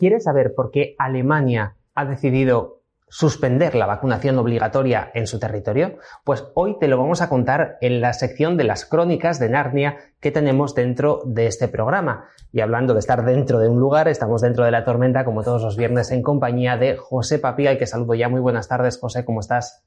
¿Quieres saber por qué Alemania ha decidido suspender la vacunación obligatoria en su territorio? Pues hoy te lo vamos a contar en la sección de las crónicas de Narnia que tenemos dentro de este programa. Y hablando de estar dentro de un lugar, estamos dentro de la tormenta como todos los viernes en compañía de José Papía, al que saludo ya. Muy buenas tardes, José, ¿cómo estás?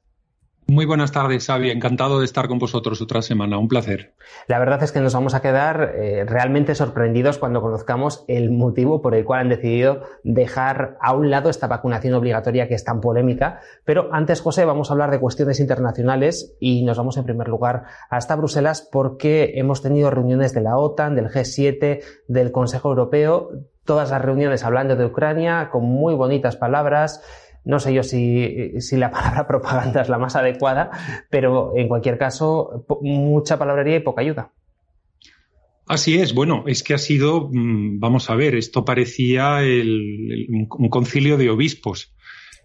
Muy buenas tardes, Xavi. Encantado de estar con vosotros otra semana. Un placer. La verdad es que nos vamos a quedar eh, realmente sorprendidos cuando conozcamos el motivo por el cual han decidido dejar a un lado esta vacunación obligatoria que es tan polémica. Pero antes, José, vamos a hablar de cuestiones internacionales y nos vamos en primer lugar hasta Bruselas porque hemos tenido reuniones de la OTAN, del G7, del Consejo Europeo, todas las reuniones hablando de Ucrania con muy bonitas palabras no sé yo si, si, la palabra propaganda es la más adecuada, pero en cualquier caso, mucha palabrería y poca ayuda. Así es, bueno, es que ha sido, mm, vamos a ver, esto parecía un concilio de obispos.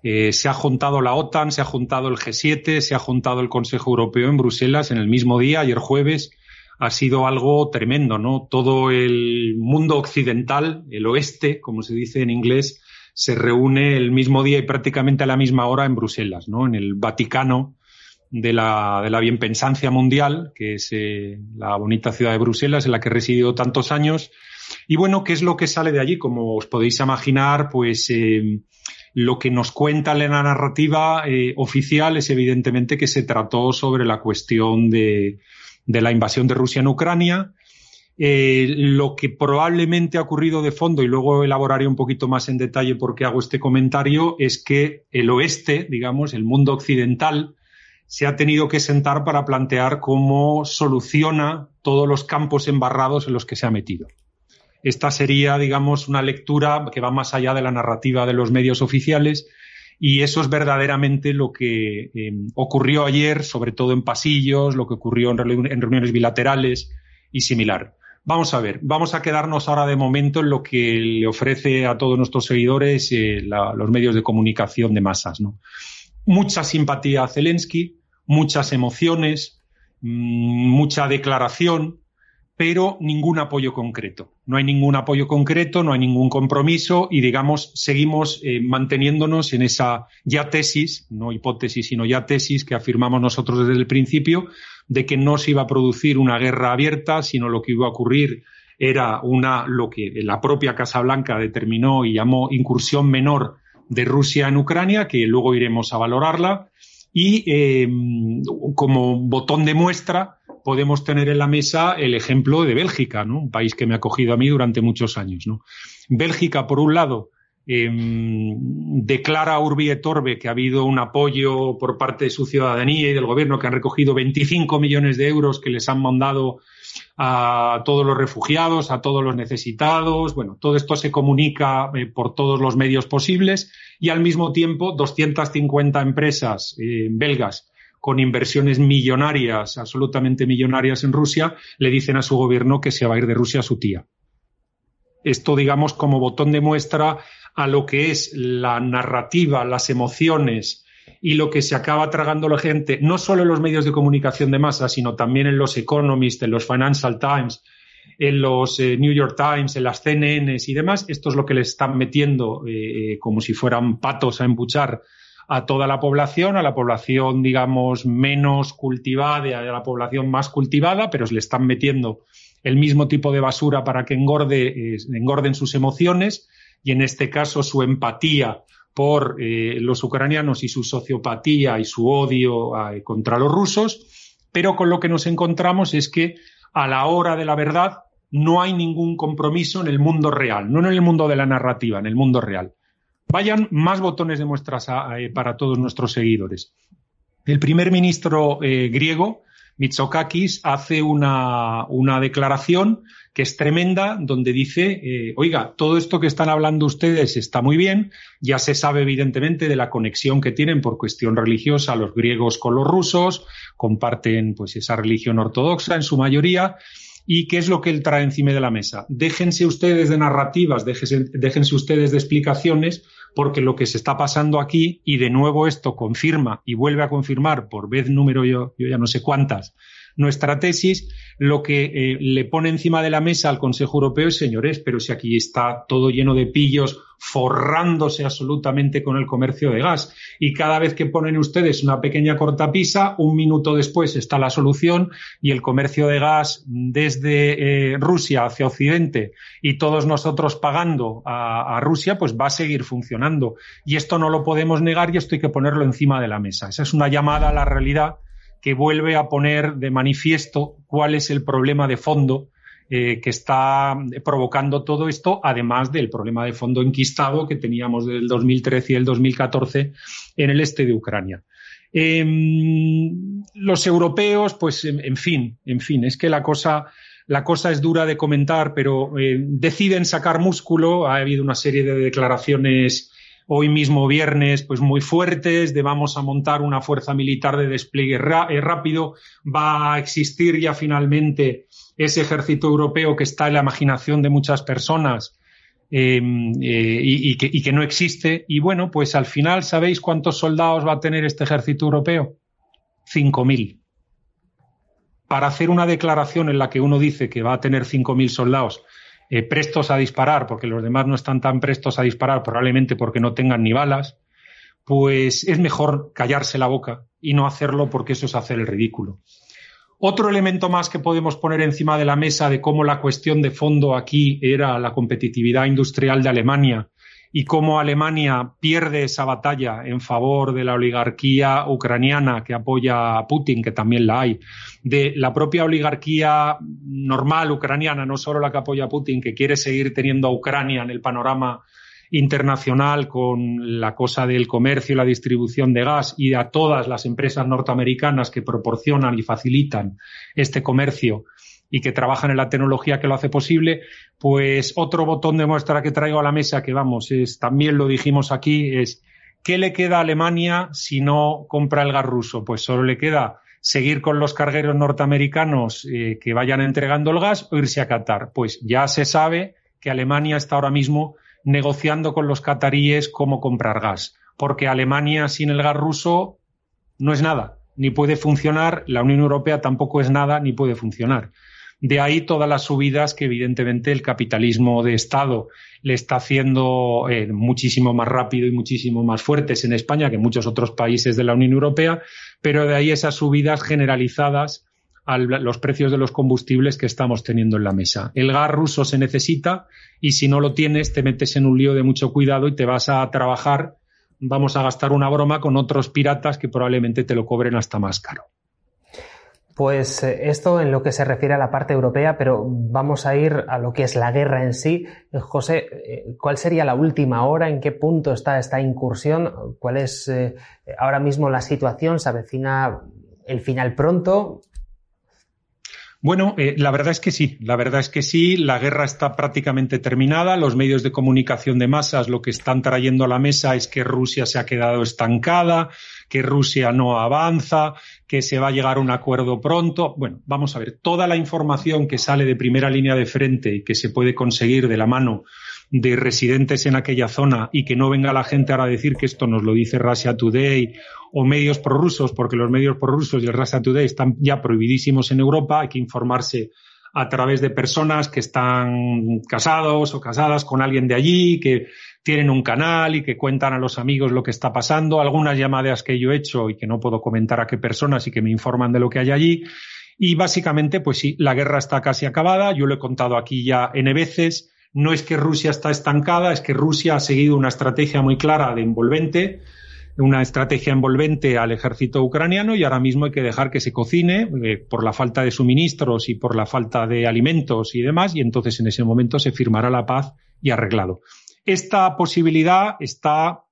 Eh, se ha juntado la OTAN, se ha juntado el G7, se ha juntado el Consejo Europeo en Bruselas en el mismo día, ayer jueves. Ha sido algo tremendo, ¿no? Todo el mundo occidental, el oeste, como se dice en inglés, se reúne el mismo día y prácticamente a la misma hora en Bruselas, ¿no? En el Vaticano de la, de la bienpensancia mundial, que es eh, la bonita ciudad de Bruselas en la que he residido tantos años. Y bueno, ¿qué es lo que sale de allí? Como os podéis imaginar, pues eh, lo que nos cuenta la narrativa eh, oficial es evidentemente que se trató sobre la cuestión de, de la invasión de Rusia en Ucrania, eh, lo que probablemente ha ocurrido de fondo, y luego elaboraré un poquito más en detalle por qué hago este comentario, es que el oeste, digamos, el mundo occidental, se ha tenido que sentar para plantear cómo soluciona todos los campos embarrados en los que se ha metido. Esta sería, digamos, una lectura que va más allá de la narrativa de los medios oficiales y eso es verdaderamente lo que eh, ocurrió ayer, sobre todo en pasillos, lo que ocurrió en reuniones bilaterales y similar. Vamos a ver, vamos a quedarnos ahora de momento en lo que le ofrece a todos nuestros seguidores eh, los medios de comunicación de masas. ¿no? Mucha simpatía a Zelensky, muchas emociones, mm, mucha declaración, pero ningún apoyo concreto. No hay ningún apoyo concreto, no hay ningún compromiso y, digamos, seguimos eh, manteniéndonos en esa ya tesis, no hipótesis, sino ya tesis que afirmamos nosotros desde el principio, de que no se iba a producir una guerra abierta, sino lo que iba a ocurrir era una, lo que la propia Casa Blanca determinó y llamó incursión menor de Rusia en Ucrania, que luego iremos a valorarla. Y eh, como botón de muestra, podemos tener en la mesa el ejemplo de Bélgica, ¿no? un país que me ha acogido a mí durante muchos años. ¿no? Bélgica, por un lado, eh, declara Urbi et Orbe que ha habido un apoyo por parte de su ciudadanía y del gobierno que han recogido 25 millones de euros que les han mandado a todos los refugiados, a todos los necesitados. Bueno, todo esto se comunica eh, por todos los medios posibles y al mismo tiempo 250 empresas eh, belgas con inversiones millonarias, absolutamente millonarias en Rusia, le dicen a su gobierno que se va a ir de Rusia a su tía. Esto, digamos, como botón de muestra a lo que es la narrativa, las emociones y lo que se acaba tragando la gente, no solo en los medios de comunicación de masa, sino también en los Economist, en los Financial Times, en los eh, New York Times, en las CNN y demás. Esto es lo que le están metiendo eh, como si fueran patos a empuchar a toda la población, a la población, digamos, menos cultivada a la población más cultivada, pero le están metiendo el mismo tipo de basura para que engorde, eh, engorden sus emociones y en este caso su empatía por eh, los ucranianos y su sociopatía y su odio eh, contra los rusos, pero con lo que nos encontramos es que a la hora de la verdad no hay ningún compromiso en el mundo real, no en el mundo de la narrativa, en el mundo real vayan más botones de muestras para todos nuestros seguidores. El primer ministro eh, griego, Mitsotakis, hace una, una, declaración que es tremenda, donde dice, eh, oiga, todo esto que están hablando ustedes está muy bien, ya se sabe evidentemente de la conexión que tienen por cuestión religiosa los griegos con los rusos, comparten pues esa religión ortodoxa en su mayoría, ¿Y qué es lo que él trae encima de la mesa? Déjense ustedes de narrativas, déjense, ustedes de explicaciones, porque lo que se está pasando aquí, y de nuevo esto confirma y vuelve a confirmar por vez número yo, yo ya no sé cuántas, nuestra tesis, lo que eh, le pone encima de la mesa al Consejo Europeo es, señores, pero si aquí está todo lleno de pillos, forrándose absolutamente con el comercio de gas, y cada vez que ponen ustedes una pequeña cortapisa, un minuto después está la solución y el comercio de gas desde eh, Rusia hacia Occidente y todos nosotros pagando a, a Rusia, pues va a seguir funcionando. Y esto no lo podemos negar y esto hay que ponerlo encima de la mesa. Esa es una llamada a la realidad que vuelve a poner de manifiesto cuál es el problema de fondo eh, que está provocando todo esto, además del problema de fondo enquistado que teníamos del 2013 y el 2014 en el este de Ucrania. Em, los europeos, pues, en, fin, en fin, es que la cosa, la cosa es dura de comentar, pero eh, deciden sacar músculo. Ha habido una serie de declaraciones hoy mismo viernes, pues muy fuertes, de vamos a montar una fuerza militar de despliegue eh, rápido, va a existir ya finalmente ese ejército europeo que está en la imaginación de muchas personas em, eh, y, que, y, que, no existe. Y bueno, pues al final, ¿sabéis cuántos soldados va a tener este ejército europeo? 5.000. Para hacer una declaración en la que uno dice que va a tener 5.000 soldados eh, prestos a disparar, porque los demás no están tan prestos a disparar, probablemente porque no tengan ni balas, pues es mejor callarse la boca y no hacerlo porque eso es hacer el ridículo. Otro elemento más que podemos poner encima de la mesa de cómo la cuestión de fondo aquí era la competitividad industrial de Alemania y cómo Alemania pierde esa batalla en favor de la oligarquía ucraniana que apoya a Putin, que también la hay, de la propia oligarquía normal ucraniana, no solo la que apoya a Putin, que quiere seguir teniendo a Ucrania en el panorama internacional con la cosa del comercio y la distribución de gas y a todas las empresas norteamericanas que proporcionan y facilitan este comercio y que trabajan en la tecnología que lo hace posible, pues otro botón de muestra que traigo a la mesa, que vamos, es, también lo dijimos aquí, es ¿qué le queda a Alemania si no compra el gas ruso? Pues solo le queda seguir con los cargueros norteamericanos eh, que vayan entregando el gas o irse a Qatar. Pues ya se sabe que Alemania está ahora mismo negociando con los cataríes cómo comprar gas, porque Alemania sin el gas ruso no es nada, ni puede funcionar, la Unión Europea tampoco es nada, ni puede funcionar. De ahí todas las subidas que evidentemente el capitalismo de Estado le está haciendo eh, muchísimo más rápido y muchísimo más fuertes en España que en muchos otros países de la Unión Europea, pero de ahí esas subidas generalizadas a los precios de los combustibles que estamos teniendo en la mesa. El gas ruso se necesita y si no lo tienes te metes en un lío de mucho cuidado y te vas a trabajar, vamos a gastar una broma con otros piratas que probablemente te lo cobren hasta más caro. Pues eh, esto en lo que se refiere a la parte europea, pero vamos a ir a lo que es la guerra en sí. Eh, José, eh, ¿cuál sería la última hora? ¿En qué punto está esta incursión? ¿Cuál es ahora mismo la situación? ¿Se avecina el final pronto? Bueno, la verdad es que sí, la verdad es que sí, la guerra está prácticamente terminada, los medios de comunicación de masas lo que están trayendo a la mesa es que Rusia se ha quedado estancada, que Rusia no avanza, que se va a llegar a un acuerdo pronto. Bueno, vamos a ver, toda la información que sale de primera línea de frente y que se puede conseguir de la mano de residentes en aquella zona y que no venga la gente ahora a decir que esto nos lo dice Russia Today o medios prorrusos, porque los medios prorrusos y el Russia Today están ya prohibidísimos en Europa, hay que informarse a través de personas que están casados o casadas con alguien de allí, que tienen un canal y que cuentan a los amigos lo que está pasando, algunas llamadas que yo he hecho y que no puedo comentar a qué personas y que me informan de lo que hay allí. Y básicamente, pues sí, la guerra está casi acabada, yo lo he contado aquí ya N veces, no es que Rusia está estancada, es que Rusia ha seguido una estrategia muy clara de envolvente, una estrategia envolvente al ejército ucraniano y ahora mismo hay que dejar que se cocine eh, por la falta de suministros y por la falta de alimentos y demás y entonces en ese momento se firmará la paz y arreglado. Esta posibilidad está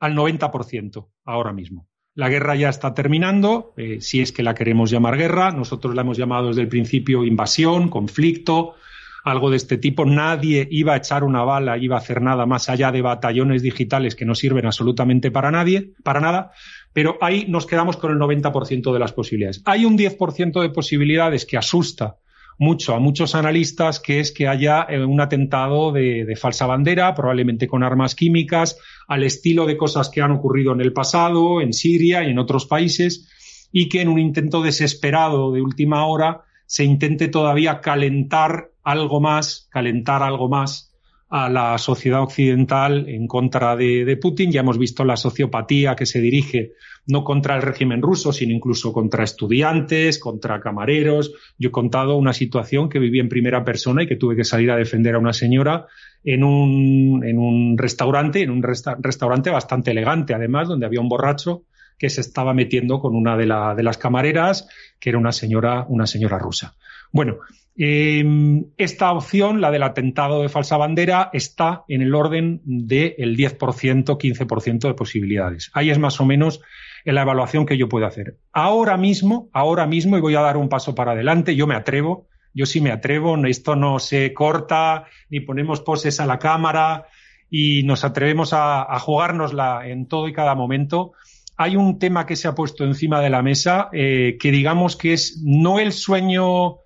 al 90% ahora mismo. la guerra ya está terminando, eh, si es que la queremos llamar guerra, nosotros la hemos llamado desde el principio invasión, conflicto, algo de este tipo. Nadie iba a echar una bala, iba a hacer nada más allá de batallones digitales que no sirven absolutamente para nadie, para nada. Pero ahí nos quedamos con el 90% de las posibilidades. Hay un 10% de posibilidades que asusta mucho a muchos analistas, que es que haya eh, un atentado de, de, falsa bandera, probablemente con armas químicas, al estilo de cosas que han ocurrido en el pasado, en Siria y en otros países, y que en un intento desesperado de última hora se intente todavía calentar algo más, calentar algo más a la sociedad occidental en contra de, Putin. Ya hemos visto la sociopatía que se dirige no contra el régimen ruso, sino incluso contra estudiantes, contra camareros. Yo he contado una situación que viví en primera persona y que tuve que salir a defender a una señora en un, en un restaurante, en un restaurante bastante elegante, además, donde había un borracho que se estaba metiendo con una de, las camareras, que era una señora, una señora rusa. Bueno, em, esta opción, la del atentado de falsa bandera, está en el orden del 10%, 15% de posibilidades. Ahí es más o menos en la evaluación que yo puedo hacer. Ahora mismo, ahora mismo, y voy a dar un paso para adelante, yo me atrevo, yo sí me atrevo, esto no se corta, ni ponemos poses a la cámara y nos atrevemos a, a jugárnosla en todo y cada momento hay un tema que se ha puesto encima de la mesa eh, que digamos que es no el sueño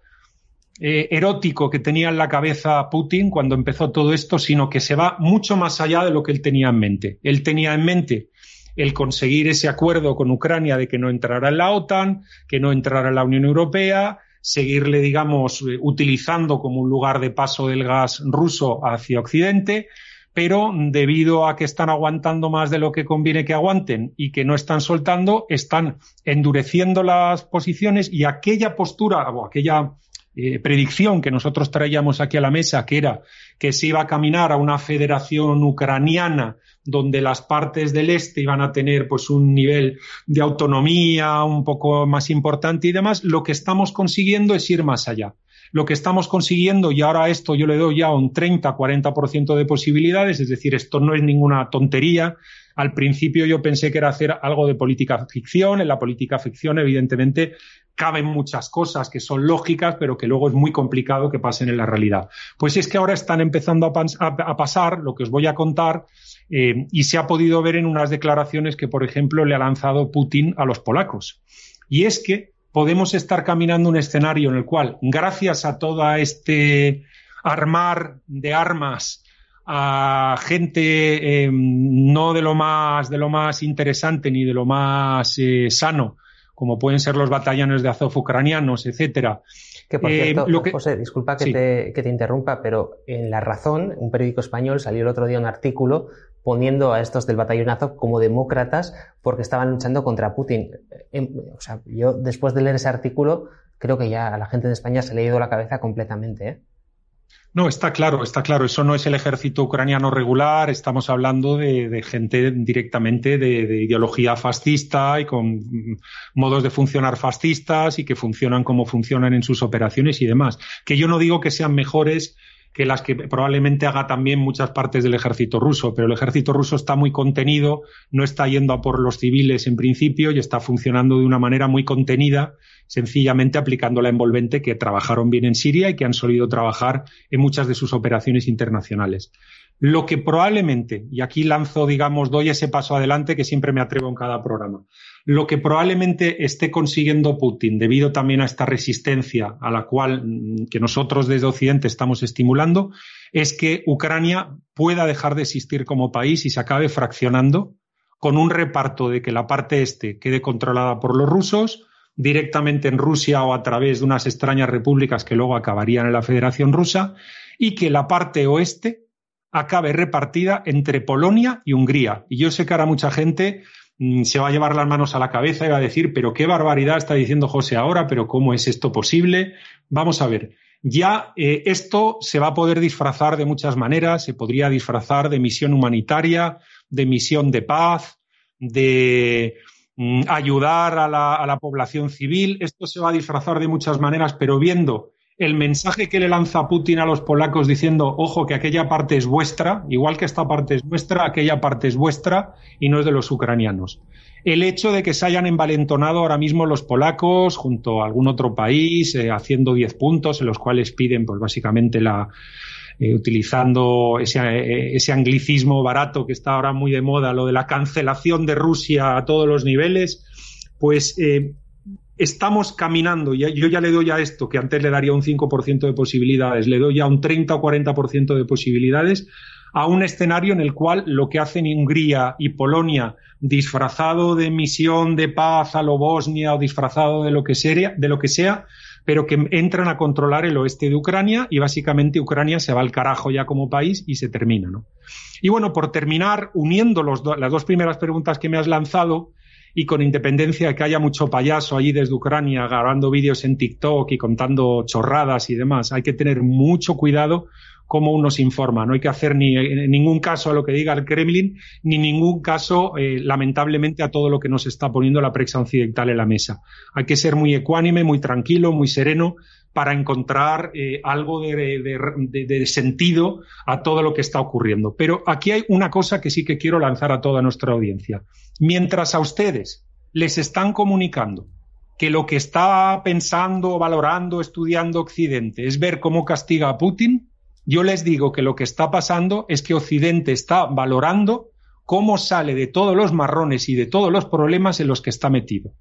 eh, erótico que tenía en la cabeza Putin cuando empezó todo esto, sino que se va mucho más allá de lo que él tenía en mente. Él tenía en mente el conseguir ese acuerdo con Ucrania de que no entrara en la OTAN, que no entrara en la Unión Europea, seguirle, digamos, eh, utilizando como un lugar de paso del gas ruso hacia Occidente, pero debido a que están aguantando más de lo que conviene que aguanten y que no están soltando, están endureciendo las posiciones y aquella postura o aquella eh, predicción que nosotros traíamos aquí a la mesa, que era que se iba a caminar a una federación ucraniana donde las partes del este iban a tener pues un nivel de autonomía un poco más importante y demás, lo que estamos consiguiendo es ir más allá. Lo que estamos consiguiendo, y ahora esto yo le doy ya un 30-40% de posibilidades, es decir, esto no es ninguna tontería, al principio yo pensé que era hacer algo de política ficción. En la política ficción, evidentemente, caben muchas cosas que son lógicas, pero que luego es muy complicado que pasen en la realidad. Pues es que ahora están empezando a, pasar lo que os voy a contar eh, y se ha podido ver en unas declaraciones que, por ejemplo, le ha lanzado Putin a los polacos. Y es que podemos estar caminando un escenario en el cual, gracias a todo este armar de armas a gente eh, no de lo más de lo más interesante ni de lo más eh, sano como pueden ser los batallones de Azov ucranianos, etcétera. Que por cierto, eh, José, disculpa que, te, que, te, interrumpa, pero en La Razón, un periódico español, salió el otro día un artículo poniendo a estos del batallón Azov como demócratas porque estaban luchando contra Putin. Em, o sea, yo después de leer ese artículo, creo que ya a la gente de España se le ha ido la cabeza completamente. ¿eh? No, está claro, está claro. Eso no es el ejército ucraniano regular. Estamos hablando de, gente directamente de, ideología fascista y con modos de funcionar fascistas y que funcionan como funcionan en sus operaciones y demás. Que yo no digo que sean mejores que las que probablemente haga también muchas partes del ejército ruso, pero el ejército ruso está muy contenido, no está yendo a por los civiles en principio y está funcionando de una manera muy contenida sencillamente aplicando la envolvente que trabajaron bien en Siria y que han solido trabajar en muchas de sus operaciones internacionales. Lo que probablemente, y aquí lanzo, digamos, doy ese paso adelante que siempre me atrevo en cada programa, lo que probablemente esté consiguiendo Putin, debido también a esta resistencia a la cual mm, que nosotros desde Occidente estamos estimulando, es que Ucrania pueda dejar de existir como país y se acabe fraccionando con un reparto de que la parte este quede controlada por los rusos, directamente en Rusia o a través de unas extrañas repúblicas que luego acabarían en la Federación Rusa, y que la parte oeste acabe repartida entre Polonia y Hungría. Y yo sé que ahora mucha gente mm, se va a llevar las manos a la cabeza y va a decir, pero qué barbaridad está diciendo José ahora, pero ¿cómo es esto posible? Vamos a ver. Ya eh, esto se va a poder disfrazar de muchas maneras, se podría disfrazar de misión humanitaria, de misión de paz, de ayudar a la, población civil. Esto se va a disfrazar de muchas maneras, pero viendo el mensaje que le lanza Putin a los polacos diciendo, ojo, que aquella parte es vuestra, igual que esta parte es vuestra, aquella parte es vuestra y no es de los ucranianos. el hecho de que se hayan envalentonado ahora mismo los polacos junto a algún otro país, eh, haciendo 10 puntos en los cuales piden, pues básicamente la, eh, utilizando ese, eh, ese, anglicismo barato que está ahora muy de moda, lo de la cancelación de Rusia a todos los niveles, pues estamos caminando, yo ya le doy a esto, que antes le daría un 5% de posibilidades, le doy ya un 30 o 40% de posibilidades a un escenario en el cual lo que hacen Hungría y Polonia, disfrazado de misión de paz a lo Bosnia o disfrazado de lo que sea, de lo que sea, pero que entran a controlar el oeste de Ucrania y básicamente Ucrania se va al carajo ya como país y se termina, ¿no? Y bueno, por terminar, uniendo los las dos primeras preguntas que me has lanzado, y con independencia de que haya mucho payaso allí desde Ucrania grabando vídeos en TikTok y contando chorradas y demás, hay que tener mucho cuidado cómo uno se informa. No hay que hacer ni en ningún caso a lo que diga el Kremlin, ni ningún caso, eh, lamentablemente, a todo lo que nos está poniendo la prensa occidental en la mesa. Hay que ser muy ecuánime, muy tranquilo, muy sereno para encontrar eh, algo de, sentido a todo lo que está ocurriendo. Pero aquí hay una cosa que sí que quiero lanzar a toda nuestra audiencia. Mientras a ustedes les están comunicando que lo que está pensando, valorando, estudiando Occidente es ver cómo castiga a Putin, yo les digo que lo que está pasando es que Occidente está valorando cómo sale de todos los marrones y de todos los problemas en los que está metido.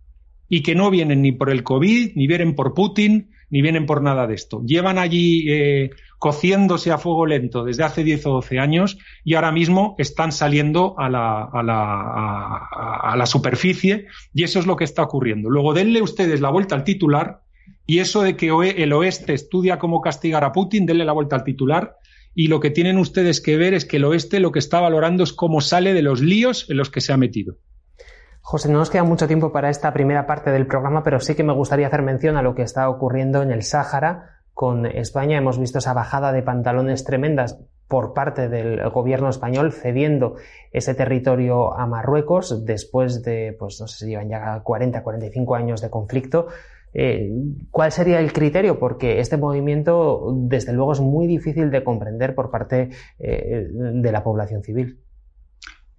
Y que no vienen ni por el COVID, ni vienen por Putin, ni vienen por nada de esto. Llevan allí eh, cociéndose a fuego lento desde hace 10 o 12 años y ahora mismo están saliendo a la, a la, a la superficie y eso es lo que está ocurriendo. Luego denle ustedes la vuelta al titular y eso de que el oeste estudia cómo castigar a Putin, denle la vuelta al titular. Y lo que tienen ustedes que ver es que el oeste lo que está valorando es cómo sale de los líos en los que se ha metido. José, no nos queda mucho tiempo para esta primera parte del programa, pero sí que me gustaría hacer mención a lo que está ocurriendo en el Sáhara con España. Hemos visto esa bajada de pantalones tremendas por parte del gobierno español cediendo ese territorio a Marruecos después de, pues no sé si llevan ya 40, 45 años de conflicto. Eh, ¿Cuál sería el criterio? Porque este movimiento, desde luego, es muy difícil de comprender por parte eh, de la población civil.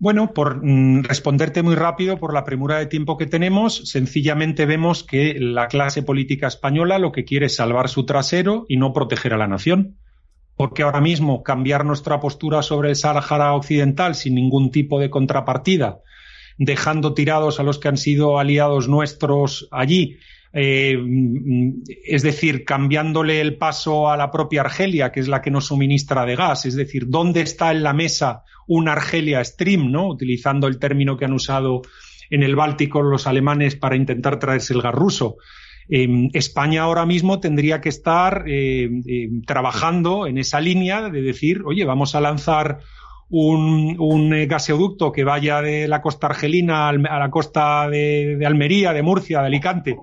Bueno, por mm, responderte muy rápido, por la premura de tiempo que tenemos, sencillamente vemos que la clase política española lo que quiere es salvar su trasero y no proteger a la nación. Porque ahora mismo cambiar nuestra postura sobre el Sáhara Occidental sin ningún tipo de contrapartida, dejando tirados a los que han sido aliados nuestros allí, eh, mm, es decir, cambiándole el paso a la propia Argelia, que es la que nos suministra de gas, es decir, ¿dónde está en la mesa un Argelia Stream, ¿no? Utilizando el término que han usado en el Báltico los alemanes para intentar traerse el gas ruso. Em, España ahora mismo tendría que estar em, trabajando en esa línea de decir, oye, vamos a lanzar un, eh, gaseoducto que vaya de la costa argelina a la costa de Almería, de Murcia, de Alicante,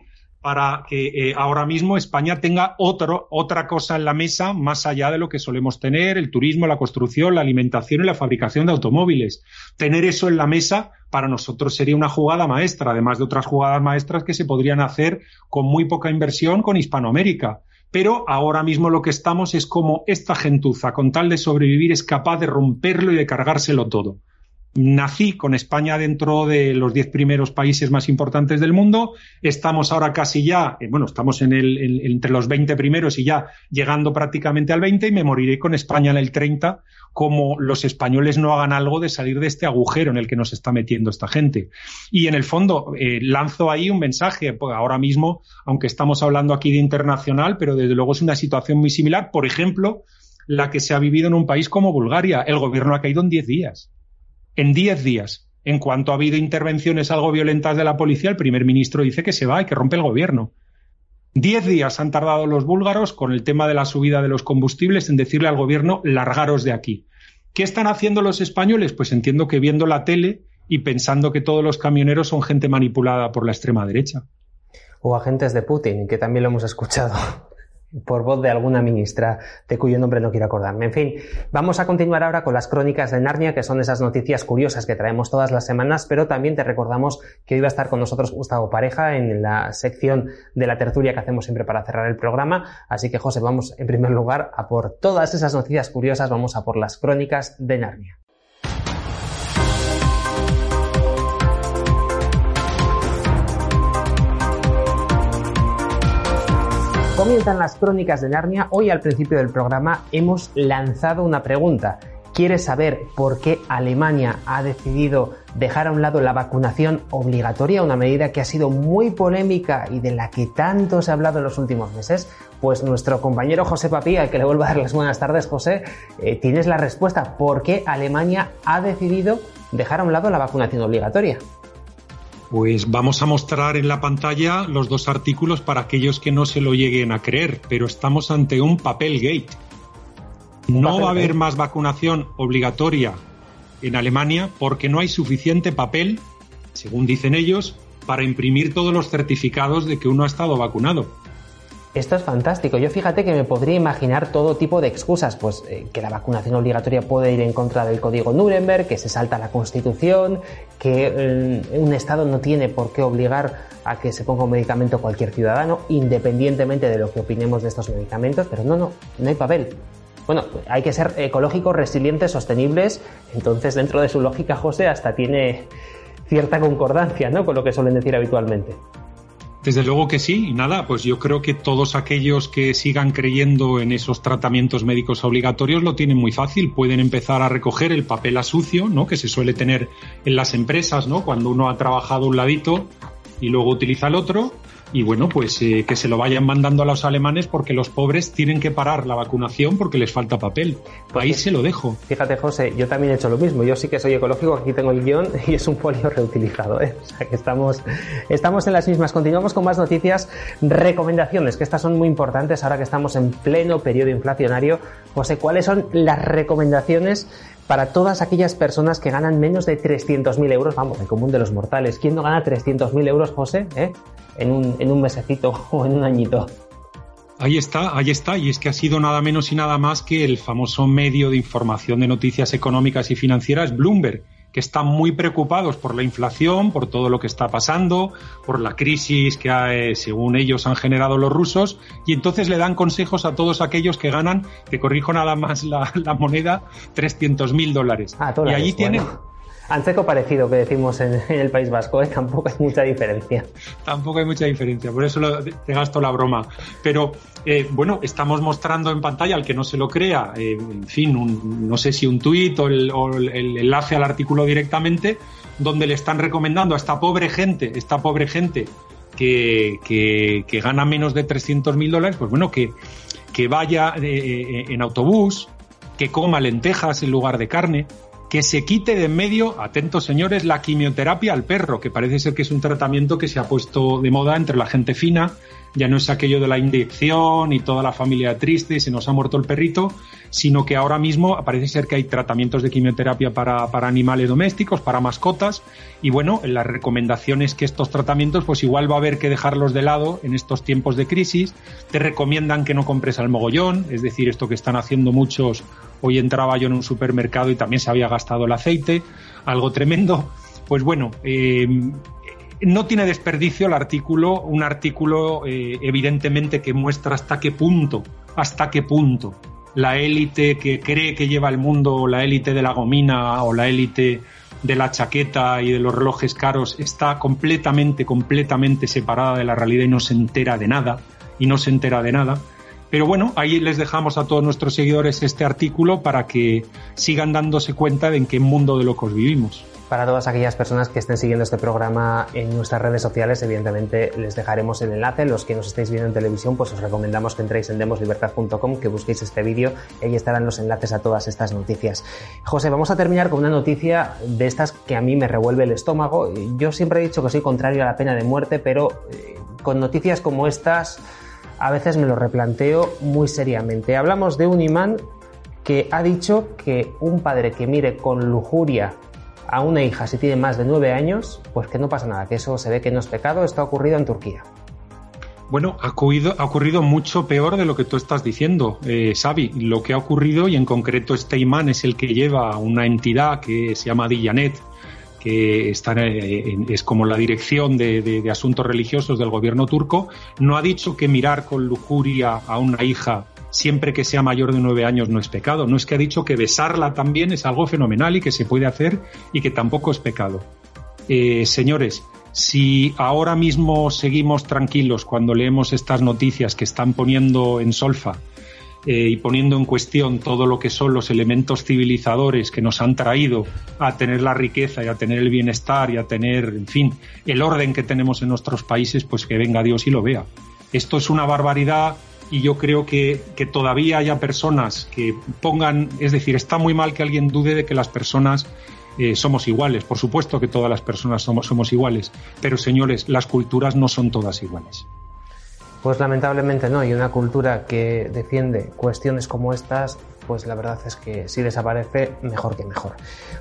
para que eh, ahora mismo España tenga otro, otra cosa en la mesa más allá de lo que solemos tener, el turismo, la construcción, la alimentación y la fabricación de automóviles. Tener eso en la mesa para nosotros sería una jugada maestra, además de otras jugadas maestras que se podrían hacer con muy poca inversión con Hispanoamérica. Pero ahora mismo lo que estamos es como esta gentuza, con tal de sobrevivir, es capaz de romperlo y de cargárselo todo nací con España dentro de los diez primeros países más importantes del mundo. Estamos ahora casi ya, eh, bueno, estamos en el, entre los 20 primeros y ya llegando prácticamente al 20 y me moriré con España en el 30 como los españoles no hagan algo de salir de este agujero en el que nos está metiendo esta gente. Y en el fondo, eh, lanzo ahí un mensaje, pues ahora mismo, aunque estamos hablando aquí de internacional, pero desde luego es una situación muy similar, por ejemplo, la que se ha vivido en un país como Bulgaria. El gobierno ha caído en 10 días en 10 días. En cuanto ha habido intervenciones algo violentas de la policía, el primer ministro dice que se va y que rompe el gobierno. Diez días han tardado los búlgaros con el tema de la subida de los combustibles en decirle al gobierno largaros de aquí. ¿Qué están haciendo los españoles? Pues entiendo que viendo la tele y pensando que todos los camioneros son gente manipulada por la extrema derecha. O agentes de Putin, que también lo hemos escuchado por voz de alguna ministra de cuyo nombre no quiero acordarme. En fin, vamos a continuar ahora con las crónicas de Narnia, que son esas noticias curiosas que traemos todas las semanas, pero también te recordamos que hoy va a estar con nosotros Gustavo Pareja en la sección de la tertulia que hacemos siempre para cerrar el programa. Así que, José, vamos en primer lugar a por todas esas noticias curiosas, vamos a por las crónicas de Narnia. Comienzan las crónicas de Narnia. Hoy al principio del programa hemos lanzado una pregunta. ¿Quieres saber por qué Alemania ha decidido dejar a un lado la vacunación obligatoria, una medida que ha sido muy polémica y de la que tanto se ha hablado en los últimos meses? Pues nuestro compañero José Papí, al que le vuelvo a dar las buenas tardes, José, eh, tienes la respuesta. ¿Por qué Alemania ha decidido dejar a un lado la vacunación obligatoria? Pues vamos a mostrar en la pantalla los dos artículos para aquellos que no se lo lleguen a creer, pero estamos ante un papel gate. No va a haber más vacunación obligatoria en Alemania porque no hay suficiente papel, según dicen ellos, para imprimir todos los certificados de que uno ha estado vacunado. Esto es fantástico. Yo fíjate que me podría imaginar todo tipo de excusas, pues eh, que la vacunación obligatoria puede ir en contra del código Nuremberg, que se salta la Constitución, que eh, un Estado no tiene por qué obligar a que se ponga un medicamento cualquier ciudadano, independientemente de lo que opinemos de estos medicamentos, pero no, no, no hay papel. Bueno, hay que ser ecológicos, resilientes, sostenibles, entonces dentro de su lógica, José, hasta tiene cierta concordancia, ¿no? Con lo que suelen decir habitualmente. Desde luego que sí, nada, pues yo creo que todos aquellos que sigan creyendo en esos tratamientos médicos obligatorios lo tienen muy fácil, pueden empezar a recoger el papel a sucio, ¿no? que se suele tener en las empresas, ¿no? Cuando uno ha trabajado un ladito y luego utiliza el otro, y bueno, pues eh, que se lo vayan mandando a los alemanes porque los pobres tienen que parar la vacunación porque les falta papel. Pues Ahí se lo dejo. Fíjate, José, yo también he hecho lo mismo. Yo sí que soy ecológico, aquí tengo el guion y es un folio reutilizado. ¿eh? O sea que estamos, estamos en las mismas. Continuamos con más noticias, recomendaciones, que estas son muy importantes ahora que estamos en pleno periodo inflacionario. José, ¿cuáles son las recomendaciones para todas aquellas personas que ganan menos de 300.000 euros, vamos, el común de los mortales. ¿Quién no gana 300.000 euros, José, eh? En, un, en un mesecito o en un añito? Ahí está, ahí está, y es que ha sido nada menos y nada más que el famoso medio de información de noticias económicas y financieras Bloomberg, que están muy preocupados por la inflación, por todo lo que está pasando, por la crisis que, eh, según ellos, han generado los rusos, y entonces le dan consejos a todos aquellos que ganan, que corrijo nada más la, moneda, 300 mil dólares. Ah, y allí tienen Anteco parecido que decimos en, el País Vasco, ¿eh? tampoco hay mucha diferencia. Tampoco hay mucha diferencia, por eso te gasto la broma. Pero eh, bueno, estamos mostrando en pantalla, al que no se lo crea, eh, en fin, no sé si un tuit o, el, enlace al artículo directamente, donde le están recomendando a esta pobre gente, esta pobre gente que, que, gana menos de 300 mil dólares, pues bueno, que, que vaya en autobús, que coma lentejas en lugar de carne, que se quite de en medio, atentos señores, la quimioterapia al perro, que parece ser que es un tratamiento que se ha puesto de moda entre la gente fina, ya no es aquello de la inyección y toda la familia triste y se nos ha muerto el perrito, sino que ahora mismo parece ser que hay tratamientos de quimioterapia para, para animales domésticos, para mascotas, y bueno, en las recomendaciones que estos tratamientos, pues igual va a haber que dejarlos de lado en estos tiempos de crisis. Te recomiendan que no compres al mogollón, es decir, esto que están haciendo muchos. Hoy entraba yo en un supermercado y también se había gastado el aceite, algo tremendo. Pues bueno, eh, no tiene desperdicio el artículo, un artículo eh, evidentemente que muestra hasta qué punto, hasta qué punto la élite que cree que lleva el mundo, la élite de la gomina o la élite de la chaqueta y de los relojes caros está completamente, completamente separada de la realidad y no se entera de nada, y no se entera de nada. Pero bueno, ahí les dejamos a todos nuestros seguidores este artículo para que sigan dándose cuenta de en qué mundo de locos vivimos. Para todas aquellas personas que estén siguiendo este programa en nuestras redes sociales, evidentemente les dejaremos el enlace. Los que nos estéis viendo en televisión, pues os recomendamos que entréis en demoslibertad.com, que busquéis este vídeo y ahí estarán los enlaces a todas estas noticias. José, vamos a terminar con una noticia de estas que a mí me revuelve el estómago. Yo siempre he dicho que soy contrario a la pena de muerte, pero eh, con noticias como estas a veces me lo replanteo muy seriamente. Hablamos de un imán que ha dicho que un padre que mire con lujuria a una hija si tiene más de nueve años, pues que no pasa nada, que eso se ve que no es pecado, esto ha ocurrido en Turquía. Bueno, ha ocurrido, ha ocurrido mucho peor de lo que tú estás diciendo, eh. Lo que ha ocurrido, y en concreto este imán es el que lleva una entidad que se llama Diyanet, que está es como la dirección de, de, asuntos religiosos del gobierno turco, no ha dicho que mirar con lujuria a una hija siempre que sea mayor de nueve años no es pecado. No es que ha dicho que besarla también es algo fenomenal y que se puede hacer y que tampoco es pecado. Eh, señores, Si ahora mismo seguimos tranquilos cuando leemos estas noticias que están poniendo en solfa eh, y poniendo en cuestión todo lo que son los elementos civilizadores que nos han traído a tener la riqueza y a tener el bienestar y a tener, en fin, el orden que tenemos en nuestros países, pues que venga Dios y lo vea. Esto es una barbaridad y yo creo que, todavía haya personas que pongan, es decir, está muy mal que alguien dude de que las personas eh, somos iguales. Por supuesto que todas las personas somos, somos iguales, pero señores, las culturas no son todas iguales. Pues lamentablemente no, y una cultura que defiende cuestiones como estas, pues la verdad es que si desaparece, mejor que mejor.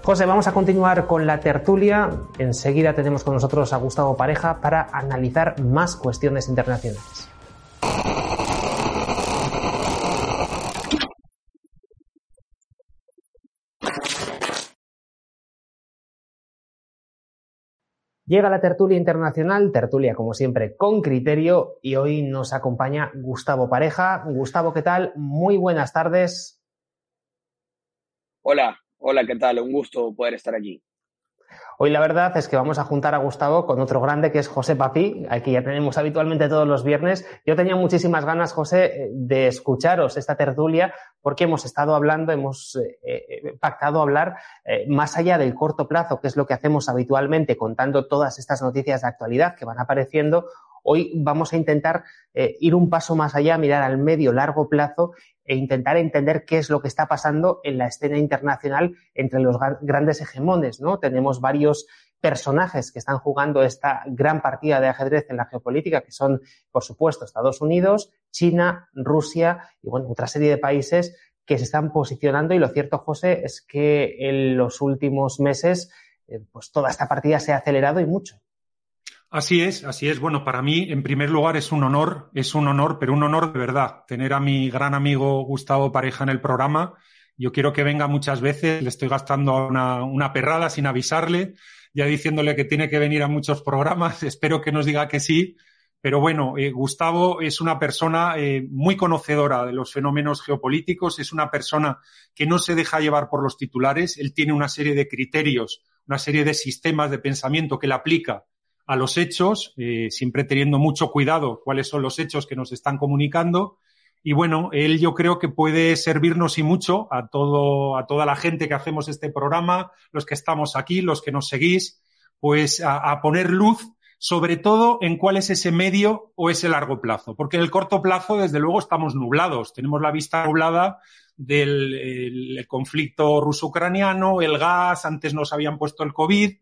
José, vamos a continuar con la tertulia. Enseguida tenemos con nosotros a Gustavo Pareja para analizar más cuestiones internacionales. Llega la tertulia internacional, tertulia como siempre con criterio y hoy nos acompaña Gustavo Pareja. Gustavo, ¿qué tal? Muy buenas tardes. Hola, hola, ¿qué tal? Un gusto poder estar aquí. Hoy la verdad es que vamos a juntar a Gustavo con otro grande que es José Papi, aquí ya tenemos habitualmente todos los viernes. Yo tenía muchísimas ganas, José, de escucharos esta tertulia porque hemos estado hablando, hemos eh, eh, pactado hablar eh, más allá del corto plazo, que es lo que hacemos habitualmente contando todas estas noticias de actualidad que van apareciendo. Hoy vamos a intentar ir un paso más allá, mirar al medio, largo plazo e intentar entender qué es lo que está pasando en la escena internacional entre los grandes hegemones, ¿no? Tenemos varios personajes que están jugando esta gran partida de ajedrez en la geopolítica, que son, por supuesto, Estados Unidos, China, Rusia y, bueno, otra serie de países que se están posicionando y lo cierto, José, es que en los últimos meses, eh, pues toda esta partida se ha acelerado y mucho. Así es, así es. Bueno, para mí, en primer lugar, es un honor, es un honor, pero un honor de verdad, tener a mi gran amigo Gustavo Pareja en el programa. Yo quiero que venga muchas veces, le estoy gastando una, una perrada sin avisarle, ya diciéndole que tiene que venir a muchos programas. Espero que nos diga que sí. Pero bueno, eh, Gustavo es una persona eh, muy conocedora de los fenómenos geopolíticos, es una persona que no se deja llevar por los titulares, él tiene una serie de criterios, una serie de sistemas de pensamiento que le aplica a los hechos, eh, siempre teniendo mucho cuidado cuáles son los hechos que nos están comunicando. Y bueno, él yo creo que puede servirnos y mucho a todo, a toda la gente que hacemos este programa, los que estamos aquí, los que nos seguís, pues a, poner luz sobre todo en cuál es ese medio o ese largo plazo. Porque en el corto plazo, desde luego, estamos nublados. Tenemos la vista nublada del el conflicto ruso-ucraniano, el gas, antes nos habían puesto el COVID,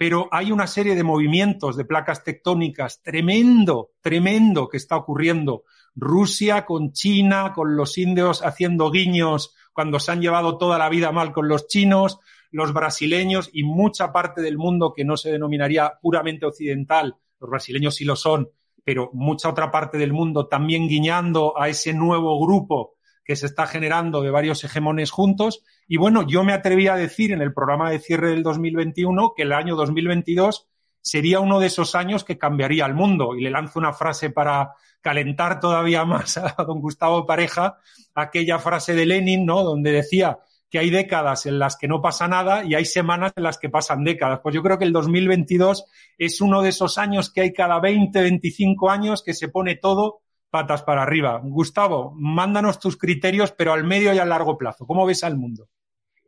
pero hay una serie de movimientos de placas tectónicas tremendo, tremendo que está ocurriendo. Rusia con China, con los indios haciendo guiños cuando se han llevado toda la vida mal con los chinos, los brasileños y mucha parte del mundo que no se denominaría puramente occidental, los brasileños sí lo son, pero mucha otra parte del mundo también guiñando a ese nuevo grupo que se está generando de varios hegemones juntos. Y bueno, yo me atreví a decir en el programa de cierre del 2021 que el año 2022 sería uno de esos años que cambiaría el mundo. Y le lanzo una frase para calentar todavía más a don Gustavo Pareja, aquella frase de Lenin, ¿no? Donde decía que hay décadas en las que no pasa nada y hay semanas en las que pasan décadas. Pues yo creo que el 2022 es uno de esos años que hay cada 20, 25 años que se pone todo patas para arriba. Gustavo, mándanos tus criterios, pero al medio y a largo plazo. ¿Cómo ves al mundo?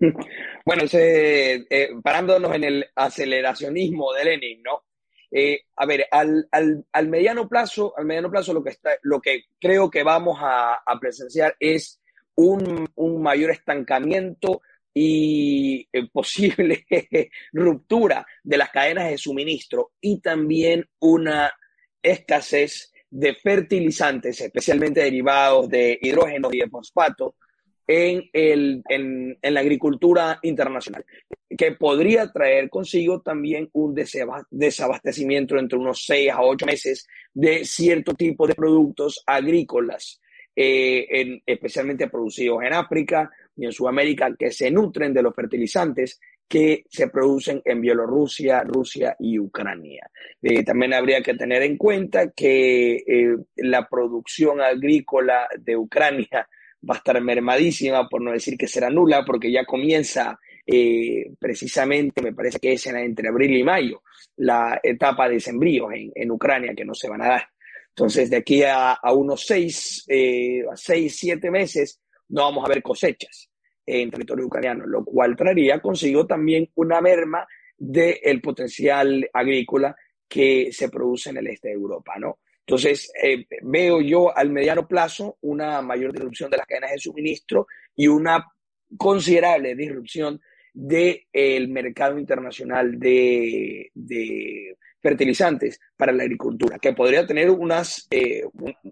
Bueno, eh, parándonos en el aceleracionismo de Lenin, ¿no? Eh, a ver, al, al, mediano plazo, al mediano plazo lo que, está, lo que creo que vamos a, presenciar es un, un, mayor estancamiento y eh, posible ruptura de las cadenas de suministro y también una escasez de fertilizantes, especialmente derivados de hidrógeno y de fosfato, en, el, en, en, la agricultura internacional, que podría traer consigo también un desabastecimiento entre unos 6 a 8 meses de cierto tipo de productos agrícolas, eh, en, especialmente producidos en África y en Sudamérica, que se nutren de los fertilizantes que se producen en Bielorrusia, Rusia y Ucrania. Eh, también habría que tener en cuenta que eh, la producción agrícola de Ucrania va a estar mermadísima, por no decir que será nula, porque ya comienza eh, precisamente me parece que es entre abril y mayo, la etapa de sembríos en, Ucrania que no se van a dar. Entonces, de aquí a, unos seis, eh, seis, siete meses, no vamos a ver cosechas en territorio ucraniano, lo cual traería consigo también una merma del potencial agrícola que se produce en el este de Europa, ¿no? Entonces, eh, veo yo al mediano plazo una mayor disrupción de las cadenas de suministro y una considerable disrupción del mercado internacional de, fertilizantes para la agricultura, que podría tener unas, eh,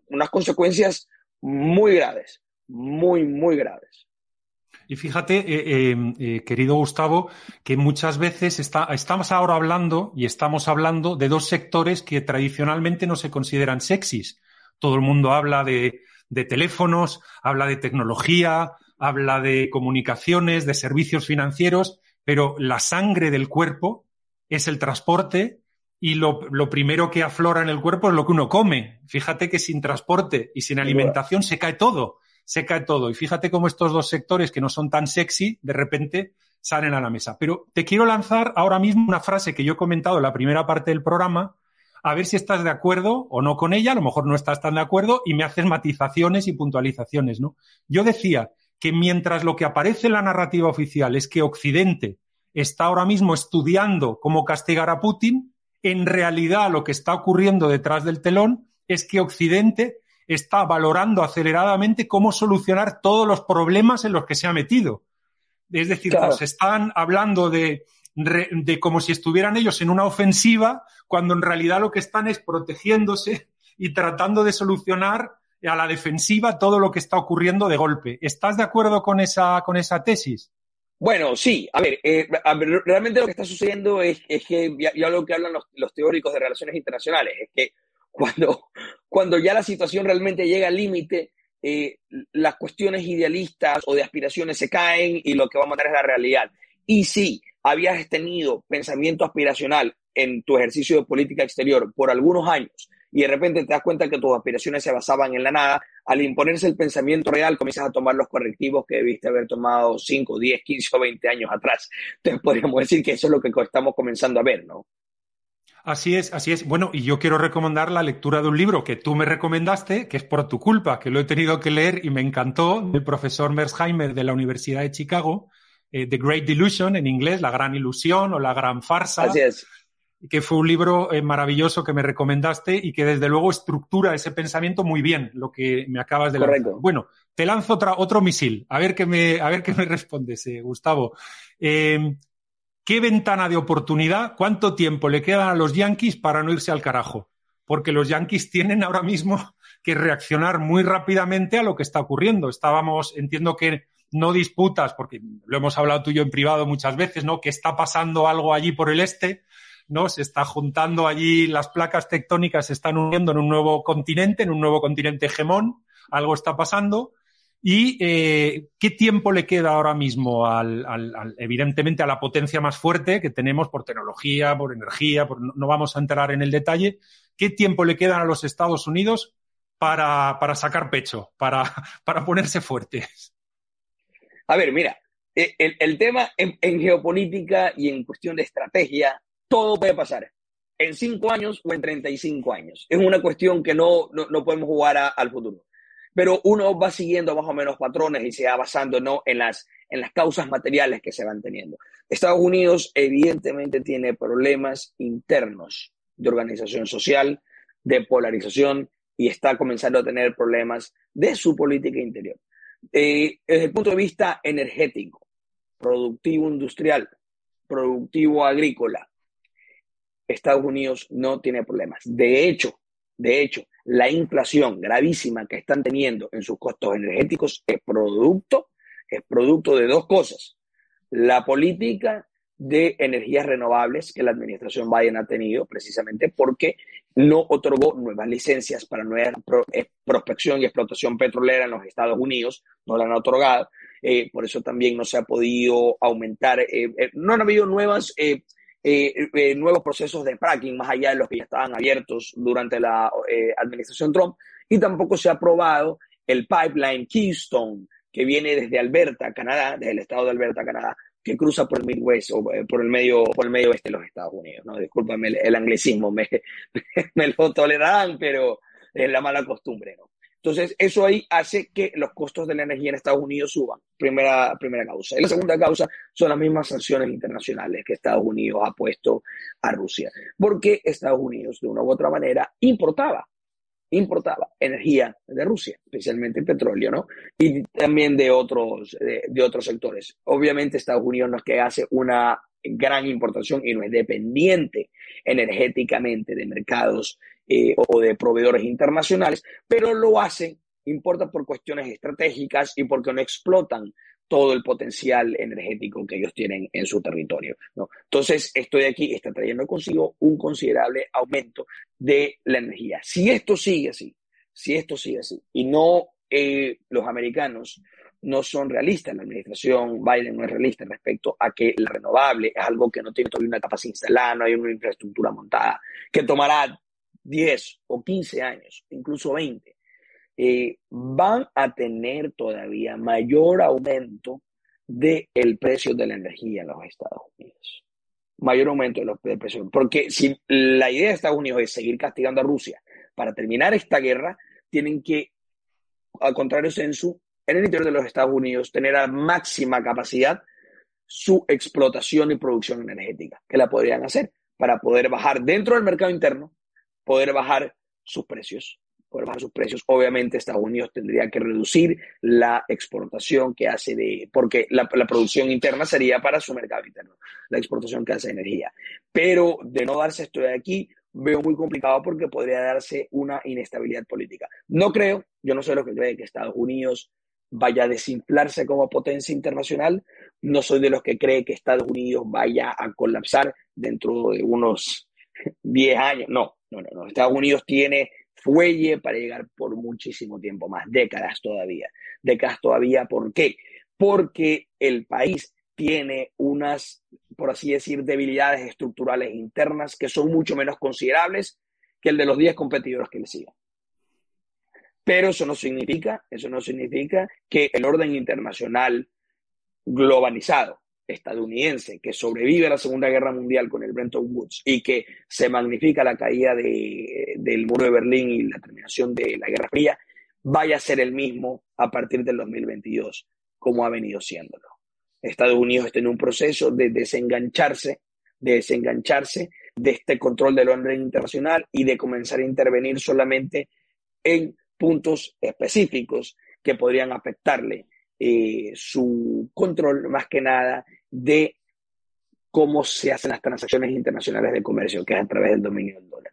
unas consecuencias muy graves, muy, muy graves. Y fíjate, eh, eh, querido Gustavo, que muchas veces estamos ahora hablando y estamos hablando de dos sectores que tradicionalmente no se consideran sexys. Todo el mundo habla de, de teléfonos, habla de tecnología, habla de comunicaciones, de servicios financieros, pero la sangre del cuerpo es el transporte y lo, primero que aflora en el cuerpo es lo que uno come. Fíjate que sin transporte y sin alimentación se cae todo, se cae todo. Y fíjate cómo estos dos sectores que no son tan sexy, de repente salen a la mesa. Pero te quiero lanzar ahora mismo una frase que yo he comentado en la primera parte del programa, a ver si estás de acuerdo o no con ella, a lo mejor no estás tan de acuerdo y me haces matizaciones y puntualizaciones, ¿no? Yo decía que mientras lo que aparece en la narrativa oficial es que Occidente está ahora mismo estudiando cómo castigar a Putin, en realidad lo que está ocurriendo detrás del telón es que Occidente está valorando aceleradamente cómo solucionar todos los problemas en los que se ha metido. Es decir, nos están hablando de, de como si estuvieran ellos en una ofensiva, cuando en realidad lo que están es protegiéndose y tratando de solucionar a la defensiva todo lo que está ocurriendo de golpe. ¿Estás de acuerdo con esa, con esa tesis? Bueno, sí. A ver, eh, realmente lo que está sucediendo es, que ya, lo que hablan los, teóricos de relaciones internacionales, es que cuando, cuando ya la situación realmente llega al límite, eh, las cuestiones idealistas o de aspiraciones se caen y lo que va a matar es la realidad. Y si habías tenido pensamiento aspiracional en tu ejercicio de política exterior por algunos años y de repente te das cuenta que tus aspiraciones se basaban en la nada, al imponerse el pensamiento real comienzas a tomar los correctivos que debiste haber tomado 5, 10, 15 o 20 años atrás. Entonces podríamos decir que eso es lo que estamos comenzando a ver, ¿no? Así es, así es. Bueno, y yo quiero recomendar la lectura de un libro que tú me recomendaste, que es por tu culpa, que lo he tenido que leer y me encantó, del profesor Mersheimer de la Universidad de Chicago, eh, The Great Delusion, en inglés, La Gran Ilusión o La Gran Farsa. Así es que fue un libro eh, maravilloso que me recomendaste y que desde luego estructura ese pensamiento muy bien, lo que me acabas de lanzar. Bueno, te lanzo otra, otro misil, a ver qué me, a ver qué me respondes, eh, Gustavo. ¿Qué ventana de oportunidad, cuánto tiempo le quedan a los Yankees para no irse al carajo? Porque los Yankees tienen ahora mismo que reaccionar muy rápidamente a lo que está ocurriendo. Estábamos, entiendo que no disputas, porque lo hemos hablado tú y yo en privado muchas veces, ¿no? Que está pasando algo allí por el este ¿no? Se está juntando allí, las placas tectónicas se están uniendo en un nuevo continente, en un nuevo continente hegemón, algo está pasando. ¿Y eh, qué tiempo le queda ahora mismo, al, evidentemente, a la potencia más fuerte que tenemos por tecnología, por energía, no, vamos a entrar en el detalle? ¿Qué tiempo le queda a los Estados Unidos para, sacar pecho, para, para, ponerse fuertes? A ver, mira, eh, el, tema en, geopolítica y en cuestión de estrategia todo puede pasar en cinco años o en 35 años. Es una cuestión que no, no, podemos jugar al futuro. Pero uno va siguiendo más o menos patrones y se va basando ¿no? en, las, en las causas materiales que se van teniendo. Estados Unidos evidentemente tiene problemas internos de organización social, de polarización y está comenzando a tener problemas de su política interior. Eh, desde el punto de vista energético, productivo industrial, productivo agrícola, Estados Unidos no tiene problemas. De hecho, de hecho, la inflación gravísima que están teniendo en sus costos energéticos es producto, es producto de dos cosas. La política de energías renovables que la administración Biden ha tenido precisamente porque no otorgó nuevas licencias para nueva eh, prospección y explotación petrolera en los Estados Unidos, no la han otorgado, eh, por eso también no se ha podido aumentar, eh, no han habido nuevas eh, eh, nuevos procesos de fracking más allá de los que ya estaban abiertos durante la eh, administración Trump y tampoco se ha aprobado el pipeline Keystone que viene desde Alberta, Canadá, desde el estado de Alberta, Canadá, que cruza por el Midwest o eh, por el medio, por el medio oeste de los Estados Unidos. ¿no? Discúlpame el, anglicismo, me, me, lo tolerarán, pero es la mala costumbre. ¿no? Entonces, eso ahí hace que los costos de la energía en Estados Unidos suban. Primera, primera causa. Y la segunda causa son las mismas sanciones internacionales que Estados Unidos ha puesto a Rusia. Porque Estados Unidos, de una u otra manera, importaba importaba energía de Rusia, especialmente petróleo, ¿no? Y también de otros, de, otros sectores. Obviamente Estados Unidos no es que hace una gran importación y no es dependiente energéticamente de mercados eh, o de proveedores internacionales, pero lo hace, importa por cuestiones estratégicas y porque no explotan todo el potencial energético que ellos tienen en su territorio. Entonces, esto de aquí está trayendo consigo un considerable aumento de la energía. Si esto sigue así, si esto sigue así, y no eh, los americanos no son realistas, la administración Biden no es realista respecto a que la renovable es algo que no tiene todavía una capacidad instalada, no hay una infraestructura montada, que tomará 10 o 15 años, incluso 20 eh, van a tener todavía mayor aumento del el precio de la energía en los Estados Unidos. Mayor aumento de los precios. Porque si la idea de Estados Unidos es seguir castigando a Rusia para terminar esta guerra, tienen que, al contrario, en el interior de los Estados Unidos, tener a máxima capacidad su explotación y producción energética, que la podrían hacer para poder bajar dentro del mercado interno, poder bajar sus precios por bajar sus precios. Obviamente Estados Unidos tendría que reducir la exportación que hace de, porque la, producción interna sería para su mercado interno, la exportación que hace de energía. Pero de no darse esto de aquí, veo muy complicado porque podría darse una inestabilidad política. No creo, yo no soy lo que cree que Estados Unidos vaya a desinflarse como potencia internacional, no soy de los que cree que Estados Unidos vaya a colapsar dentro de unos 10 años, no, no, no, no. Estados Unidos tiene fuelle para llegar por muchísimo tiempo más, décadas todavía. Décadas todavía, ¿por qué? Porque el país tiene unas, por así decir, debilidades estructurales internas que son mucho menos considerables que el de los 10 competidores que le siguen. Pero eso no significa, eso no significa que el orden internacional globalizado estadounidense que sobrevive a la Segunda Guerra Mundial con el Bretton Woods y que se magnifica la caída del muro de Berlín y la terminación de la Guerra Fría, vaya a ser el mismo a partir del 2022, como ha venido siéndolo. Estados Unidos está en un proceso de desengancharse, de desengancharse de este control del orden internacional y de comenzar a intervenir solamente en puntos específicos que podrían afectarle eh, su control más que nada de cómo se hacen las transacciones internacionales de comercio, que es a través del dominio del dólar.